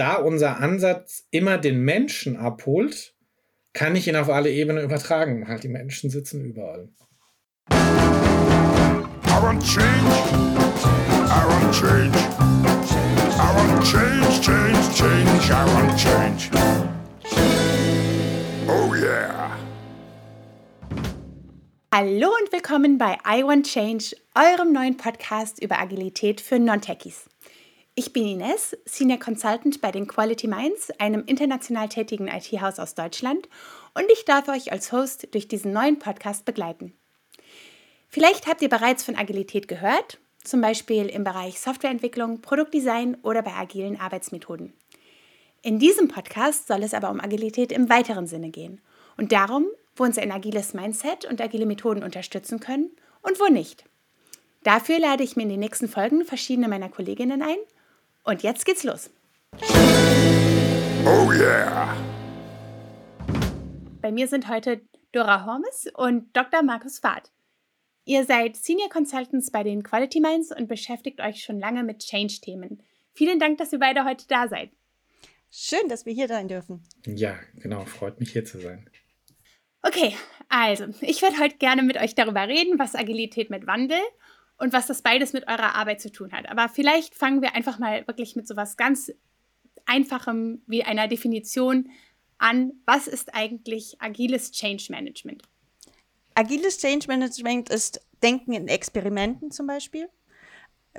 da unser Ansatz immer den Menschen abholt, kann ich ihn auf alle Ebenen übertragen. Halt, die Menschen sitzen überall. I want change. I want change. I want change, change, change. I want change. Oh yeah. Hallo und willkommen bei I Want Change, eurem neuen Podcast über Agilität für Non-Techies. Ich bin Ines, Senior Consultant bei den Quality Minds, einem international tätigen IT-Haus aus Deutschland, und ich darf euch als Host durch diesen neuen Podcast begleiten. Vielleicht habt ihr bereits von Agilität gehört, zum Beispiel im Bereich Softwareentwicklung, Produktdesign oder bei agilen Arbeitsmethoden. In diesem Podcast soll es aber um Agilität im weiteren Sinne gehen und darum, wo uns ein agiles Mindset und agile Methoden unterstützen können und wo nicht. Dafür lade ich mir in den nächsten Folgen verschiedene meiner Kolleginnen ein und jetzt geht's los. Oh yeah! Bei mir sind heute Dora Hormes und Dr. Markus Fahrt. Ihr seid Senior Consultants bei den Quality Minds und beschäftigt euch schon lange mit Change-Themen. Vielen Dank, dass ihr beide heute da seid. Schön, dass wir hier sein dürfen. Ja, genau, freut mich hier zu sein. Okay, also, ich würde heute gerne mit euch darüber reden, was Agilität mit Wandel und was das beides mit eurer Arbeit zu tun hat. Aber vielleicht fangen wir einfach mal wirklich mit so was ganz Einfachem wie einer Definition an. Was ist eigentlich agiles Change Management? Agiles Change Management ist Denken in Experimenten zum Beispiel,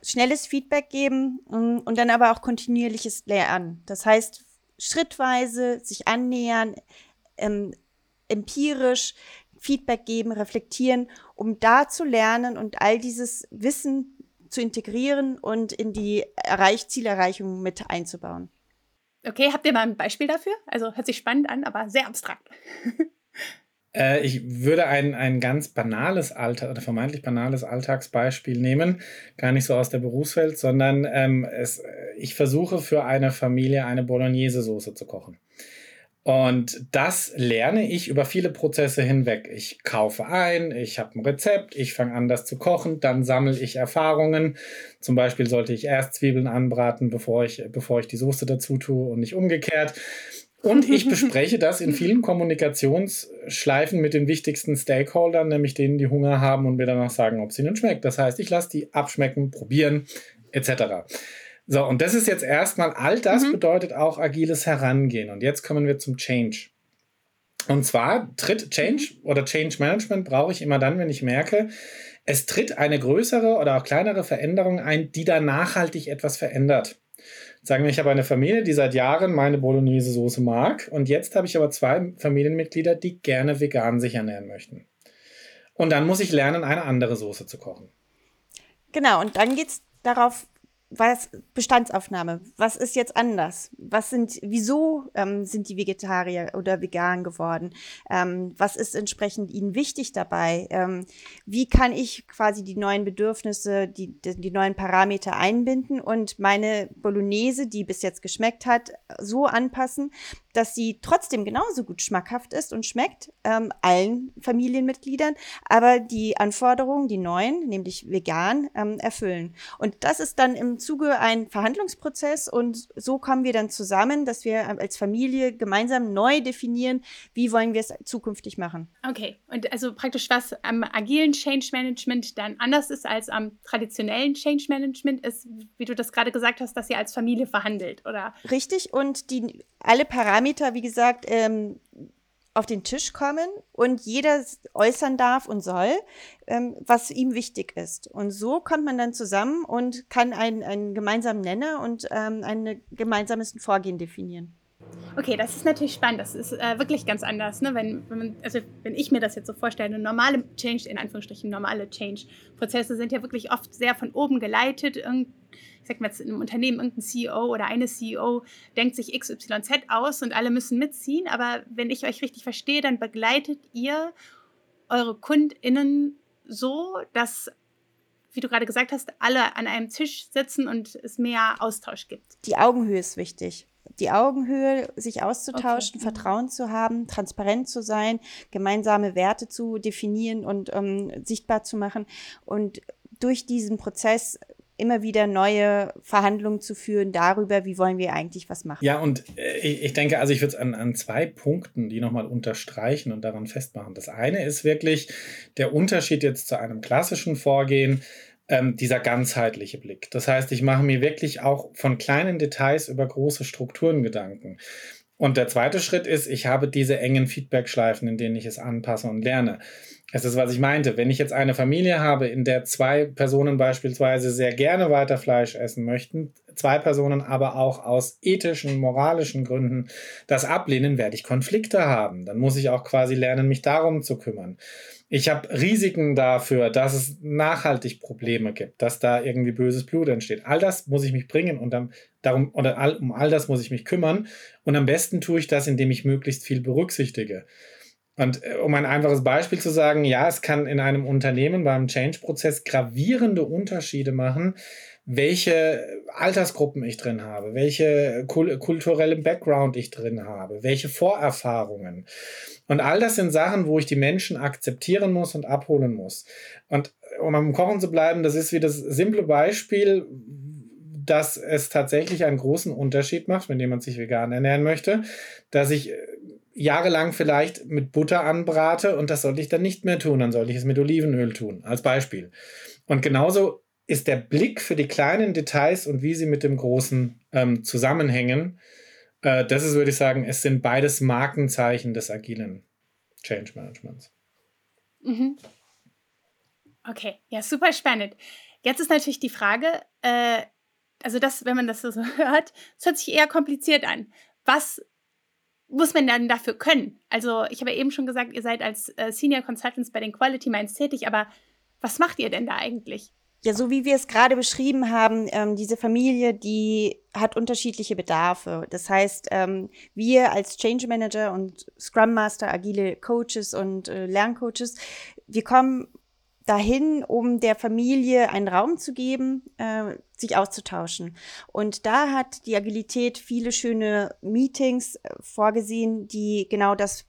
schnelles Feedback geben mm, und dann aber auch kontinuierliches Lernen. Das heißt, schrittweise sich annähern, ähm, empirisch Feedback geben, reflektieren, um da zu lernen und all dieses Wissen zu integrieren und in die Erreich Zielerreichung mit einzubauen. Okay, habt ihr mal ein Beispiel dafür? Also hört sich spannend an, aber sehr abstrakt. Äh, ich würde ein, ein ganz banales Alter oder vermeintlich banales Alltagsbeispiel nehmen, gar nicht so aus der Berufswelt, sondern ähm, es, ich versuche für eine Familie eine Bolognese-Soße zu kochen. Und das lerne ich über viele Prozesse hinweg. Ich kaufe ein, ich habe ein Rezept, ich fange an, das zu kochen, dann sammle ich Erfahrungen. Zum Beispiel sollte ich erst Zwiebeln anbraten, bevor ich, bevor ich die Soße dazu tue und nicht umgekehrt. Und ich bespreche das in vielen Kommunikationsschleifen mit den wichtigsten Stakeholdern, nämlich denen, die Hunger haben und mir danach sagen, ob es ihnen schmeckt. Das heißt, ich lasse die abschmecken, probieren, etc. So, und das ist jetzt erstmal, all das mhm. bedeutet auch agiles Herangehen. Und jetzt kommen wir zum Change. Und zwar tritt Change oder Change Management brauche ich immer dann, wenn ich merke, es tritt eine größere oder auch kleinere Veränderung ein, die da nachhaltig etwas verändert. Sagen wir, ich habe eine Familie, die seit Jahren meine Bolognese-Soße mag und jetzt habe ich aber zwei Familienmitglieder, die gerne vegan sich ernähren möchten. Und dann muss ich lernen, eine andere Soße zu kochen. Genau, und dann geht es darauf was Bestandsaufnahme? Was ist jetzt anders? Was sind, wieso ähm, sind die Vegetarier oder vegan geworden? Ähm, was ist entsprechend ihnen wichtig dabei? Ähm, wie kann ich quasi die neuen Bedürfnisse, die, die, die neuen Parameter einbinden und meine Bolognese, die bis jetzt geschmeckt hat, so anpassen, dass sie trotzdem genauso gut schmackhaft ist und schmeckt ähm, allen Familienmitgliedern, aber die Anforderungen, die neuen, nämlich vegan, ähm, erfüllen. Und das ist dann im Zuge ein Verhandlungsprozess und so kommen wir dann zusammen, dass wir ähm, als Familie gemeinsam neu definieren, wie wollen wir es zukünftig machen. Okay, und also praktisch was am agilen Change Management dann anders ist als am traditionellen Change Management ist, wie du das gerade gesagt hast, dass ihr als Familie verhandelt, oder? Richtig, und die alle Parameter, wie gesagt, ähm, auf den Tisch kommen und jeder äußern darf und soll, ähm, was ihm wichtig ist. Und so kommt man dann zusammen und kann einen, einen gemeinsamen Nenner und ähm, ein gemeinsames Vorgehen definieren. Okay, das ist natürlich spannend. Das ist äh, wirklich ganz anders. Ne? Wenn, wenn, man, also wenn ich mir das jetzt so vorstelle, normale Change, in Anführungsstrichen, normale Change-Prozesse sind ja wirklich oft sehr von oben geleitet. Irgend, ich sag mal jetzt in einem Unternehmen, irgendein CEO oder eine CEO denkt sich XYZ aus und alle müssen mitziehen. Aber wenn ich euch richtig verstehe, dann begleitet ihr eure KundInnen so, dass wie du gerade gesagt hast, alle an einem Tisch sitzen und es mehr Austausch gibt. Die Augenhöhe ist wichtig die Augenhöhe, sich auszutauschen, okay. Vertrauen zu haben, transparent zu sein, gemeinsame Werte zu definieren und ähm, sichtbar zu machen. Und durch diesen Prozess immer wieder neue Verhandlungen zu führen darüber, wie wollen wir eigentlich was machen. Ja, und äh, ich denke, also ich würde es an, an zwei Punkten, die nochmal unterstreichen und daran festmachen. Das eine ist wirklich der Unterschied jetzt zu einem klassischen Vorgehen, ähm, dieser ganzheitliche Blick. Das heißt, ich mache mir wirklich auch von kleinen Details über große Strukturen Gedanken. Und der zweite Schritt ist, ich habe diese engen Feedback-Schleifen, in denen ich es anpasse und lerne. Das ist, was ich meinte. Wenn ich jetzt eine Familie habe, in der zwei Personen beispielsweise sehr gerne weiter Fleisch essen möchten, zwei Personen aber auch aus ethischen, moralischen Gründen das ablehnen, werde ich Konflikte haben. Dann muss ich auch quasi lernen, mich darum zu kümmern. Ich habe Risiken dafür, dass es nachhaltig Probleme gibt, dass da irgendwie böses Blut entsteht. All das muss ich mich bringen und dann, darum, oder all, um all das muss ich mich kümmern. Und am besten tue ich das, indem ich möglichst viel berücksichtige. Und äh, um ein einfaches Beispiel zu sagen, ja, es kann in einem Unternehmen beim Change-Prozess gravierende Unterschiede machen, welche Altersgruppen ich drin habe, welche kulturelle Background ich drin habe, welche Vorerfahrungen. Und all das sind Sachen, wo ich die Menschen akzeptieren muss und abholen muss. Und um am Kochen zu bleiben, das ist wie das simple Beispiel, dass es tatsächlich einen großen Unterschied macht, wenn jemand sich vegan ernähren möchte, dass ich äh, jahrelang vielleicht mit Butter anbrate und das sollte ich dann nicht mehr tun, dann sollte ich es mit Olivenöl tun, als Beispiel. Und genauso ist der Blick für die kleinen Details und wie sie mit dem Großen ähm, zusammenhängen. Äh, das ist, würde ich sagen, es sind beides Markenzeichen des agilen Change Managements. Mhm. Okay, ja, super spannend. Jetzt ist natürlich die Frage, äh, also das, wenn man das so hört, es hört sich eher kompliziert an. Was muss man dann dafür können? Also ich habe ja eben schon gesagt, ihr seid als äh, Senior Consultants bei den Quality Minds tätig, aber was macht ihr denn da eigentlich? Ja, so wie wir es gerade beschrieben haben, ähm, diese Familie, die hat unterschiedliche Bedarfe. Das heißt, ähm, wir als Change Manager und Scrum Master, agile Coaches und äh, Lerncoaches, wir kommen dahin, um der Familie einen Raum zu geben, äh, sich auszutauschen. Und da hat die Agilität viele schöne Meetings äh, vorgesehen, die genau das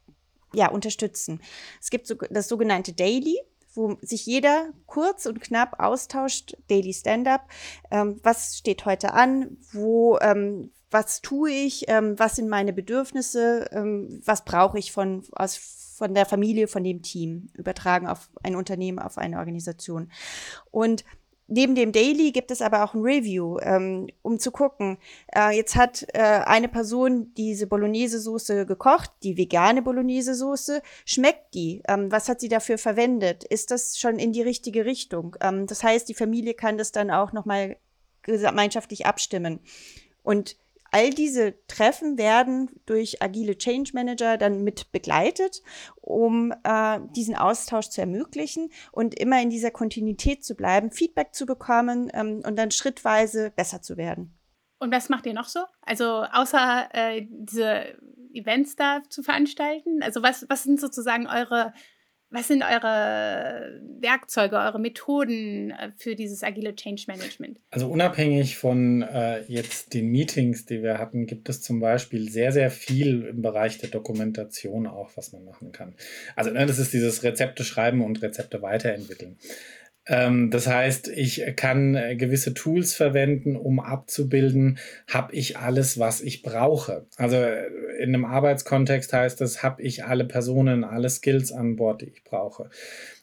ja unterstützen. Es gibt so, das sogenannte Daily wo sich jeder kurz und knapp austauscht, Daily Stand-up. Ähm, was steht heute an? Wo, ähm, was tue ich? Ähm, was sind meine Bedürfnisse? Ähm, was brauche ich von, aus, von der Familie, von dem Team? Übertragen auf ein Unternehmen, auf eine Organisation. Und Neben dem Daily gibt es aber auch ein Review, ähm, um zu gucken. Äh, jetzt hat äh, eine Person diese Bolognese-Soße gekocht, die vegane Bolognese-Soße. Schmeckt die? Ähm, was hat sie dafür verwendet? Ist das schon in die richtige Richtung? Ähm, das heißt, die Familie kann das dann auch nochmal gemeinschaftlich abstimmen. Und All diese Treffen werden durch agile Change Manager dann mit begleitet, um äh, diesen Austausch zu ermöglichen und immer in dieser Kontinuität zu bleiben, Feedback zu bekommen ähm, und dann schrittweise besser zu werden. Und was macht ihr noch so? Also außer äh, diese Events da zu veranstalten? Also was, was sind sozusagen eure was sind eure Werkzeuge, eure Methoden äh, für dieses agile Change Management? Also unabhängig von äh, jetzt den Meetings, die wir hatten, gibt es zum Beispiel sehr, sehr viel im Bereich der Dokumentation auch, was man machen kann. Also ne, das ist dieses Rezepte schreiben und Rezepte weiterentwickeln. Ähm, das heißt, ich kann äh, gewisse Tools verwenden, um abzubilden, habe ich alles, was ich brauche. Also äh, in einem Arbeitskontext heißt das, habe ich alle Personen, alle Skills an Bord, die ich brauche.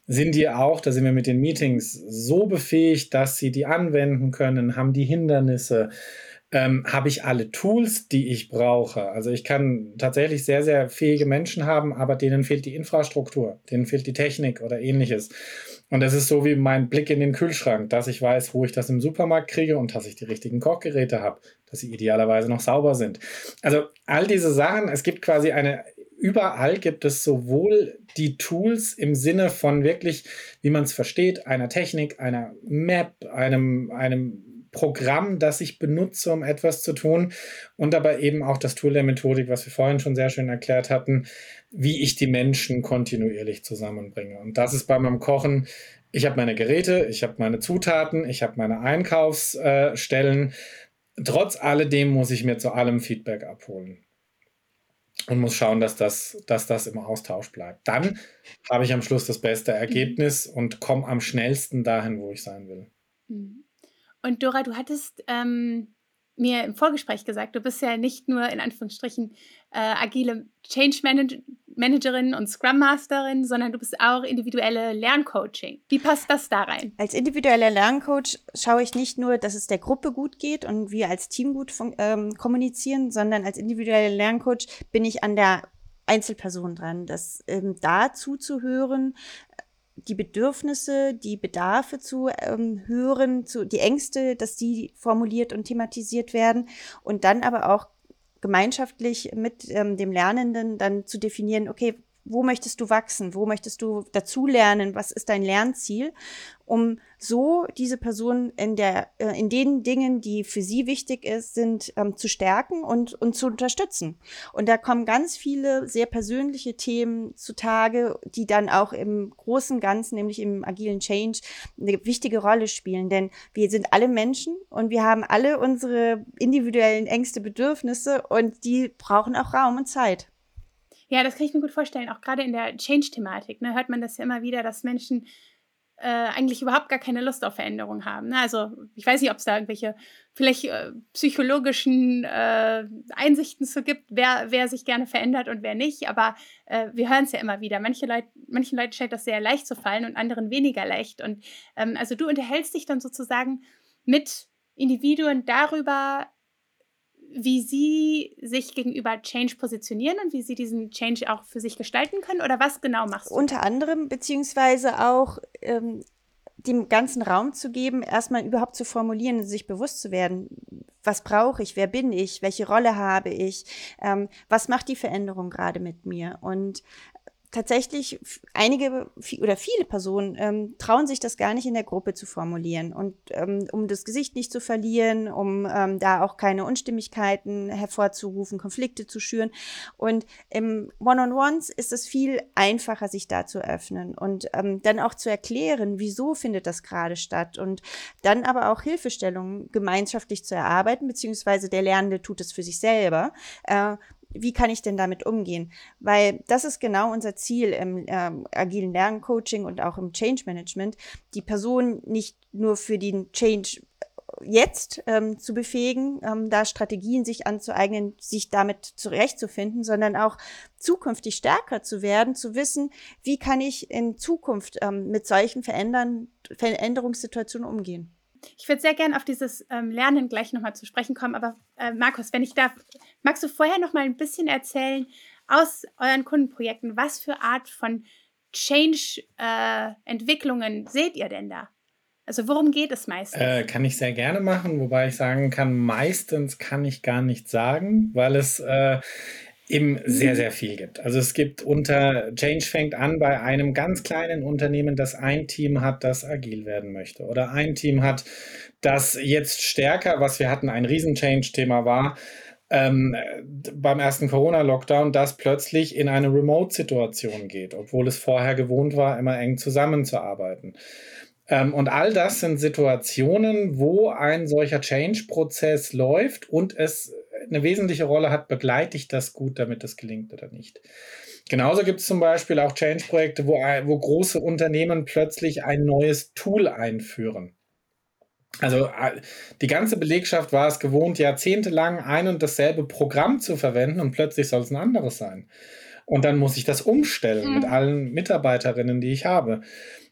Sind die auch, da sind wir mit den Meetings so befähigt, dass sie die anwenden können, haben die Hindernisse, ähm, habe ich alle Tools, die ich brauche. Also ich kann tatsächlich sehr, sehr fähige Menschen haben, aber denen fehlt die Infrastruktur, denen fehlt die Technik oder ähnliches. Und das ist so wie mein Blick in den Kühlschrank, dass ich weiß, wo ich das im Supermarkt kriege und dass ich die richtigen Kochgeräte habe, dass sie idealerweise noch sauber sind. Also all diese Sachen, es gibt quasi eine, überall gibt es sowohl die Tools im Sinne von wirklich, wie man es versteht, einer Technik, einer Map, einem, einem Programm, das ich benutze, um etwas zu tun und aber eben auch das Tool der Methodik, was wir vorhin schon sehr schön erklärt hatten, wie ich die Menschen kontinuierlich zusammenbringe. Und das ist bei meinem Kochen, ich habe meine Geräte, ich habe meine Zutaten, ich habe meine Einkaufsstellen. Trotz alledem muss ich mir zu allem Feedback abholen und muss schauen, dass das, dass das im Austausch bleibt. Dann habe ich am Schluss das beste Ergebnis und komme am schnellsten dahin, wo ich sein will. Mhm. Und Dora, du hattest ähm, mir im Vorgespräch gesagt, du bist ja nicht nur in Anführungsstrichen äh, agile Change Managerin und Scrum Masterin, sondern du bist auch individuelle Lerncoaching. Wie passt das da rein? Als individueller Lerncoach schaue ich nicht nur, dass es der Gruppe gut geht und wir als Team gut ähm, kommunizieren, sondern als individueller Lerncoach bin ich an der Einzelperson dran, das ähm, da zuzuhören, die Bedürfnisse, die Bedarfe zu ähm, hören, zu, die Ängste, dass die formuliert und thematisiert werden und dann aber auch gemeinschaftlich mit ähm, dem Lernenden dann zu definieren, okay, wo möchtest du wachsen, wo möchtest du dazulernen, was ist dein Lernziel, um so diese Person in der äh, in den Dingen, die für sie wichtig ist, sind ähm, zu stärken und und zu unterstützen. Und da kommen ganz viele sehr persönliche Themen zutage, die dann auch im großen Ganzen, nämlich im agilen Change, eine wichtige Rolle spielen. Denn wir sind alle Menschen und wir haben alle unsere individuellen Ängste, Bedürfnisse und die brauchen auch Raum und Zeit. Ja, das kann ich mir gut vorstellen. Auch gerade in der Change-Thematik ne, hört man das ja immer wieder, dass Menschen äh, eigentlich überhaupt gar keine Lust auf Veränderung haben. Ne? Also ich weiß nicht, ob es da irgendwelche vielleicht äh, psychologischen äh, Einsichten zu gibt, wer, wer sich gerne verändert und wer nicht. Aber äh, wir hören es ja immer wieder. Manche Leute, manchen Leuten scheint das sehr leicht zu fallen und anderen weniger leicht. Und ähm, also du unterhältst dich dann sozusagen mit Individuen darüber, wie Sie sich gegenüber Change positionieren und wie Sie diesen Change auch für sich gestalten können? Oder was genau machst du? Unter anderem, beziehungsweise auch ähm, dem ganzen Raum zu geben, erstmal überhaupt zu formulieren sich bewusst zu werden, was brauche ich, wer bin ich, welche Rolle habe ich, ähm, was macht die Veränderung gerade mit mir. Und tatsächlich einige oder viele Personen ähm, trauen sich das gar nicht in der Gruppe zu formulieren. Und ähm, um das Gesicht nicht zu verlieren, um ähm, da auch keine Unstimmigkeiten hervorzurufen, Konflikte zu schüren. Und im One-on-Ones ist es viel einfacher, sich da zu öffnen und ähm, dann auch zu erklären, wieso findet das gerade statt und dann aber auch Hilfestellungen gemeinschaftlich zu erarbeiten, beziehungsweise der Lernende tut es für sich selber, äh, wie kann ich denn damit umgehen? Weil das ist genau unser Ziel im ähm, agilen Lerncoaching und auch im Change Management, die Person nicht nur für den Change jetzt ähm, zu befähigen, ähm, da Strategien sich anzueignen, sich damit zurechtzufinden, sondern auch zukünftig stärker zu werden, zu wissen, wie kann ich in Zukunft ähm, mit solchen Verändern, Veränderungssituationen umgehen. Ich würde sehr gerne auf dieses ähm, Lernen gleich nochmal zu sprechen kommen, aber äh, Markus, wenn ich darf, magst du vorher noch mal ein bisschen erzählen aus euren Kundenprojekten, was für Art von Change-Entwicklungen äh, seht ihr denn da? Also worum geht es meistens? Äh, kann ich sehr gerne machen, wobei ich sagen kann, meistens kann ich gar nicht sagen, weil es äh, eben sehr, sehr viel gibt. Also es gibt unter Change fängt an bei einem ganz kleinen Unternehmen, das ein Team hat, das agil werden möchte. Oder ein Team hat, das jetzt stärker, was wir hatten, ein Riesen-Change-Thema war, ähm, beim ersten Corona-Lockdown, das plötzlich in eine Remote-Situation geht, obwohl es vorher gewohnt war, immer eng zusammenzuarbeiten. Ähm, und all das sind Situationen, wo ein solcher Change-Prozess läuft und es eine wesentliche Rolle hat, begleite ich das gut, damit das gelingt oder nicht. Genauso gibt es zum Beispiel auch Change-Projekte, wo, wo große Unternehmen plötzlich ein neues Tool einführen. Also die ganze Belegschaft war es gewohnt, jahrzehntelang ein und dasselbe Programm zu verwenden und plötzlich soll es ein anderes sein. Und dann muss ich das umstellen mhm. mit allen Mitarbeiterinnen, die ich habe.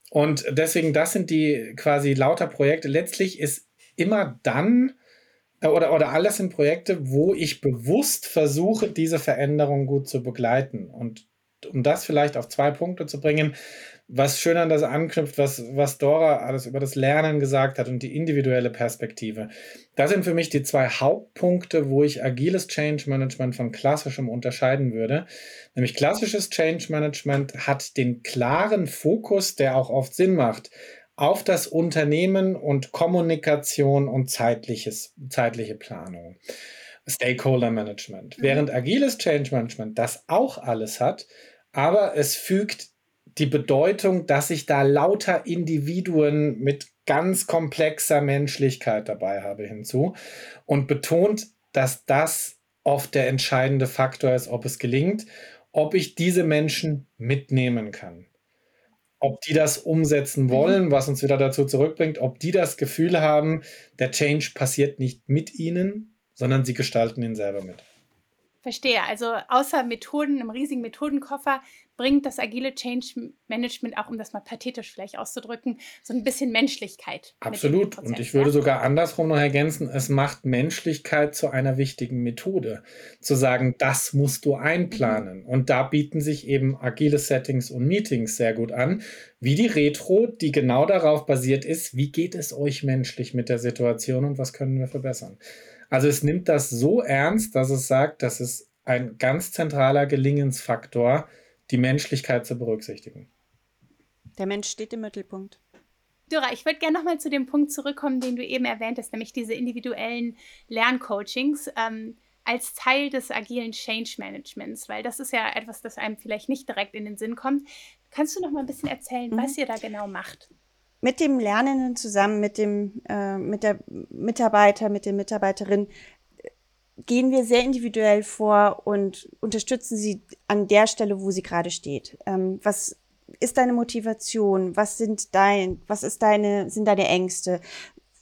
Und deswegen, das sind die quasi lauter Projekte. Letztlich ist immer dann äh, oder, oder alles sind Projekte, wo ich bewusst versuche, diese Veränderung gut zu begleiten. Und um das vielleicht auf zwei Punkte zu bringen, was schön an das anknüpft, was, was Dora alles über das Lernen gesagt hat und die individuelle Perspektive. Das sind für mich die zwei Hauptpunkte, wo ich agiles Change Management von klassischem unterscheiden würde. Nämlich klassisches Change Management hat den klaren Fokus, der auch oft Sinn macht, auf das Unternehmen und Kommunikation und zeitliches, zeitliche Planung. Stakeholder Management. Mhm. Während agiles Change Management das auch alles hat, aber es fügt die Bedeutung, dass ich da lauter Individuen mit ganz komplexer Menschlichkeit dabei habe hinzu und betont, dass das oft der entscheidende Faktor ist, ob es gelingt, ob ich diese Menschen mitnehmen kann. ob die das umsetzen mhm. wollen, was uns wieder dazu zurückbringt, ob die das Gefühl haben, der Change passiert nicht mit ihnen, sondern sie gestalten ihn selber mit. Verstehe. Also außer Methoden, einem riesigen Methodenkoffer, bringt das agile Change Management auch, um das mal pathetisch vielleicht auszudrücken, so ein bisschen Menschlichkeit. Absolut. Und ich würde ja? sogar andersrum noch ergänzen, es macht Menschlichkeit zu einer wichtigen Methode. Zu sagen, das musst du einplanen. Mhm. Und da bieten sich eben agile Settings und Meetings sehr gut an, wie die Retro, die genau darauf basiert ist, wie geht es euch menschlich mit der Situation und was können wir verbessern. Also es nimmt das so ernst, dass es sagt, das ist ein ganz zentraler Gelingensfaktor, die Menschlichkeit zu berücksichtigen. Der Mensch steht im Mittelpunkt. Dora, ich würde gerne nochmal zu dem Punkt zurückkommen, den du eben erwähnt hast, nämlich diese individuellen Lerncoachings ähm, als Teil des agilen Change Managements, weil das ist ja etwas, das einem vielleicht nicht direkt in den Sinn kommt. Kannst du noch mal ein bisschen erzählen, mhm. was ihr da genau macht? Mit dem Lernenden zusammen, mit dem äh, mit der Mitarbeiter, mit der Mitarbeiterin gehen wir sehr individuell vor und unterstützen sie an der Stelle, wo sie gerade steht. Ähm, was ist deine Motivation? Was sind dein, was ist deine, sind deine Ängste?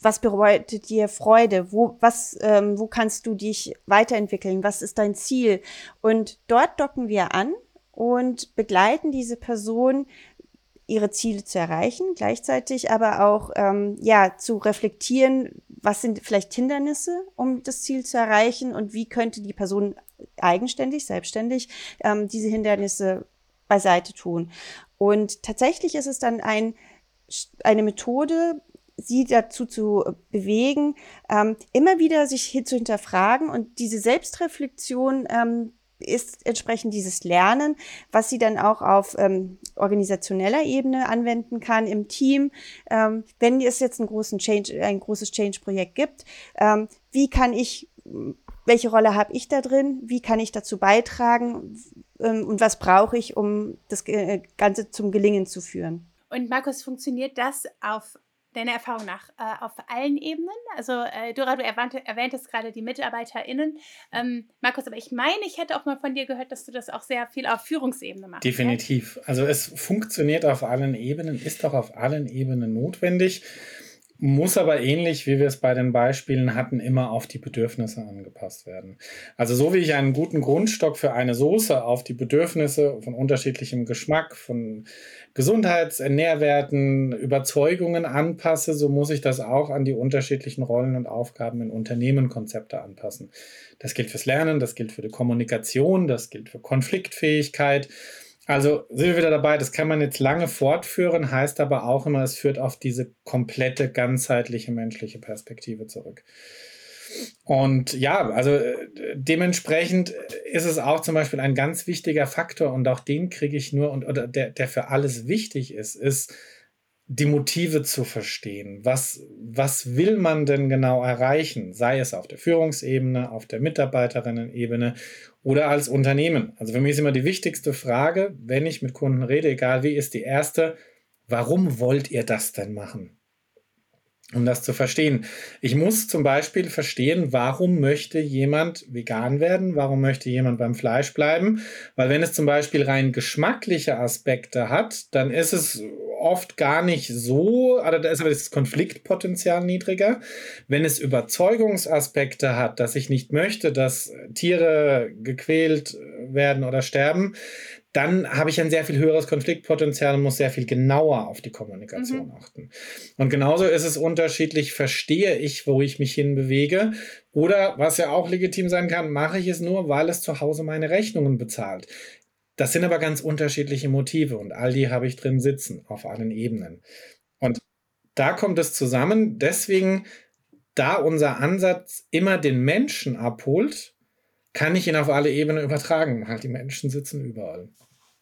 Was bedeutet dir Freude? Wo, was, ähm, wo kannst du dich weiterentwickeln? Was ist dein Ziel? Und dort docken wir an und begleiten diese Person ihre Ziele zu erreichen, gleichzeitig aber auch ähm, ja zu reflektieren, was sind vielleicht Hindernisse, um das Ziel zu erreichen und wie könnte die Person eigenständig, selbstständig ähm, diese Hindernisse beiseite tun. Und tatsächlich ist es dann ein, eine Methode, sie dazu zu bewegen, ähm, immer wieder sich hier zu hinterfragen und diese Selbstreflexion ähm, ist entsprechend dieses Lernen, was sie dann auch auf ähm, organisationeller Ebene anwenden kann im Team. Ähm, wenn es jetzt einen großen Change, ein großes Change-Projekt gibt, ähm, wie kann ich, welche Rolle habe ich da drin? Wie kann ich dazu beitragen? Ähm, und was brauche ich, um das äh, Ganze zum Gelingen zu führen? Und Markus, funktioniert das auf deiner Erfahrung nach äh, auf allen Ebenen? Also äh, Dora, du erwähnte, erwähntest gerade die MitarbeiterInnen. Ähm, Markus, aber ich meine, ich hätte auch mal von dir gehört, dass du das auch sehr viel auf Führungsebene machst. Definitiv. Ja? Also es funktioniert auf allen Ebenen, ist auch auf allen Ebenen notwendig muss aber ähnlich, wie wir es bei den Beispielen hatten, immer auf die Bedürfnisse angepasst werden. Also so wie ich einen guten Grundstock für eine Soße auf die Bedürfnisse von unterschiedlichem Geschmack, von Gesundheits-, Nährwerten, Überzeugungen anpasse, so muss ich das auch an die unterschiedlichen Rollen und Aufgaben in Unternehmen, Konzepte anpassen. Das gilt fürs Lernen, das gilt für die Kommunikation, das gilt für Konfliktfähigkeit. Also sind wir wieder dabei, das kann man jetzt lange fortführen, heißt aber auch immer, es führt auf diese komplette, ganzheitliche menschliche Perspektive zurück. Und ja, also äh, dementsprechend ist es auch zum Beispiel ein ganz wichtiger Faktor und auch den kriege ich nur und oder der, der für alles wichtig ist, ist die Motive zu verstehen. Was, was will man denn genau erreichen? Sei es auf der Führungsebene, auf der Mitarbeiterinnen-Ebene oder als Unternehmen. Also für mich ist immer die wichtigste Frage, wenn ich mit Kunden rede, egal wie, ist die erste, warum wollt ihr das denn machen? Um das zu verstehen. Ich muss zum Beispiel verstehen, warum möchte jemand vegan werden? Warum möchte jemand beim Fleisch bleiben? Weil wenn es zum Beispiel rein geschmackliche Aspekte hat, dann ist es oft gar nicht so, also da ist aber das Konfliktpotenzial niedriger. Wenn es Überzeugungsaspekte hat, dass ich nicht möchte, dass Tiere gequält werden oder sterben, dann habe ich ein sehr viel höheres Konfliktpotenzial und muss sehr viel genauer auf die Kommunikation mhm. achten. Und genauso ist es unterschiedlich, verstehe ich, wo ich mich hinbewege. Oder was ja auch legitim sein kann, mache ich es nur, weil es zu Hause meine Rechnungen bezahlt. Das sind aber ganz unterschiedliche Motive und all die habe ich drin sitzen auf allen Ebenen. Und da kommt es zusammen. Deswegen, da unser Ansatz immer den Menschen abholt, kann ich ihn auf alle Ebenen übertragen. Halt, die Menschen sitzen überall.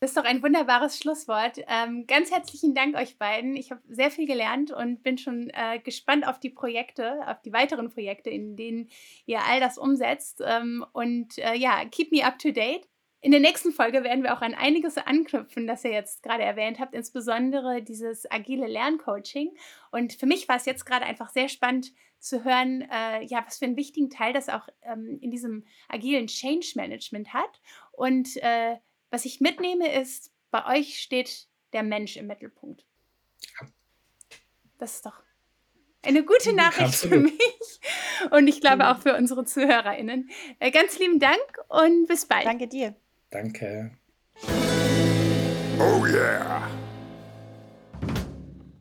Das ist doch ein wunderbares Schlusswort. Ähm, ganz herzlichen Dank euch beiden. Ich habe sehr viel gelernt und bin schon äh, gespannt auf die Projekte, auf die weiteren Projekte, in denen ihr all das umsetzt. Ähm, und äh, ja, keep me up to date. In der nächsten Folge werden wir auch an einiges anknüpfen, das ihr jetzt gerade erwähnt habt, insbesondere dieses agile Lerncoaching. Und für mich war es jetzt gerade einfach sehr spannend zu hören, äh, ja, was für einen wichtigen Teil das auch ähm, in diesem agilen Change Management hat. Und äh, was ich mitnehme, ist, bei euch steht der Mensch im Mittelpunkt. Das ist doch eine gute Nachricht Absolut. für mich und ich glaube auch für unsere ZuhörerInnen. Äh, ganz lieben Dank und bis bald. Danke dir. Danke. Oh yeah.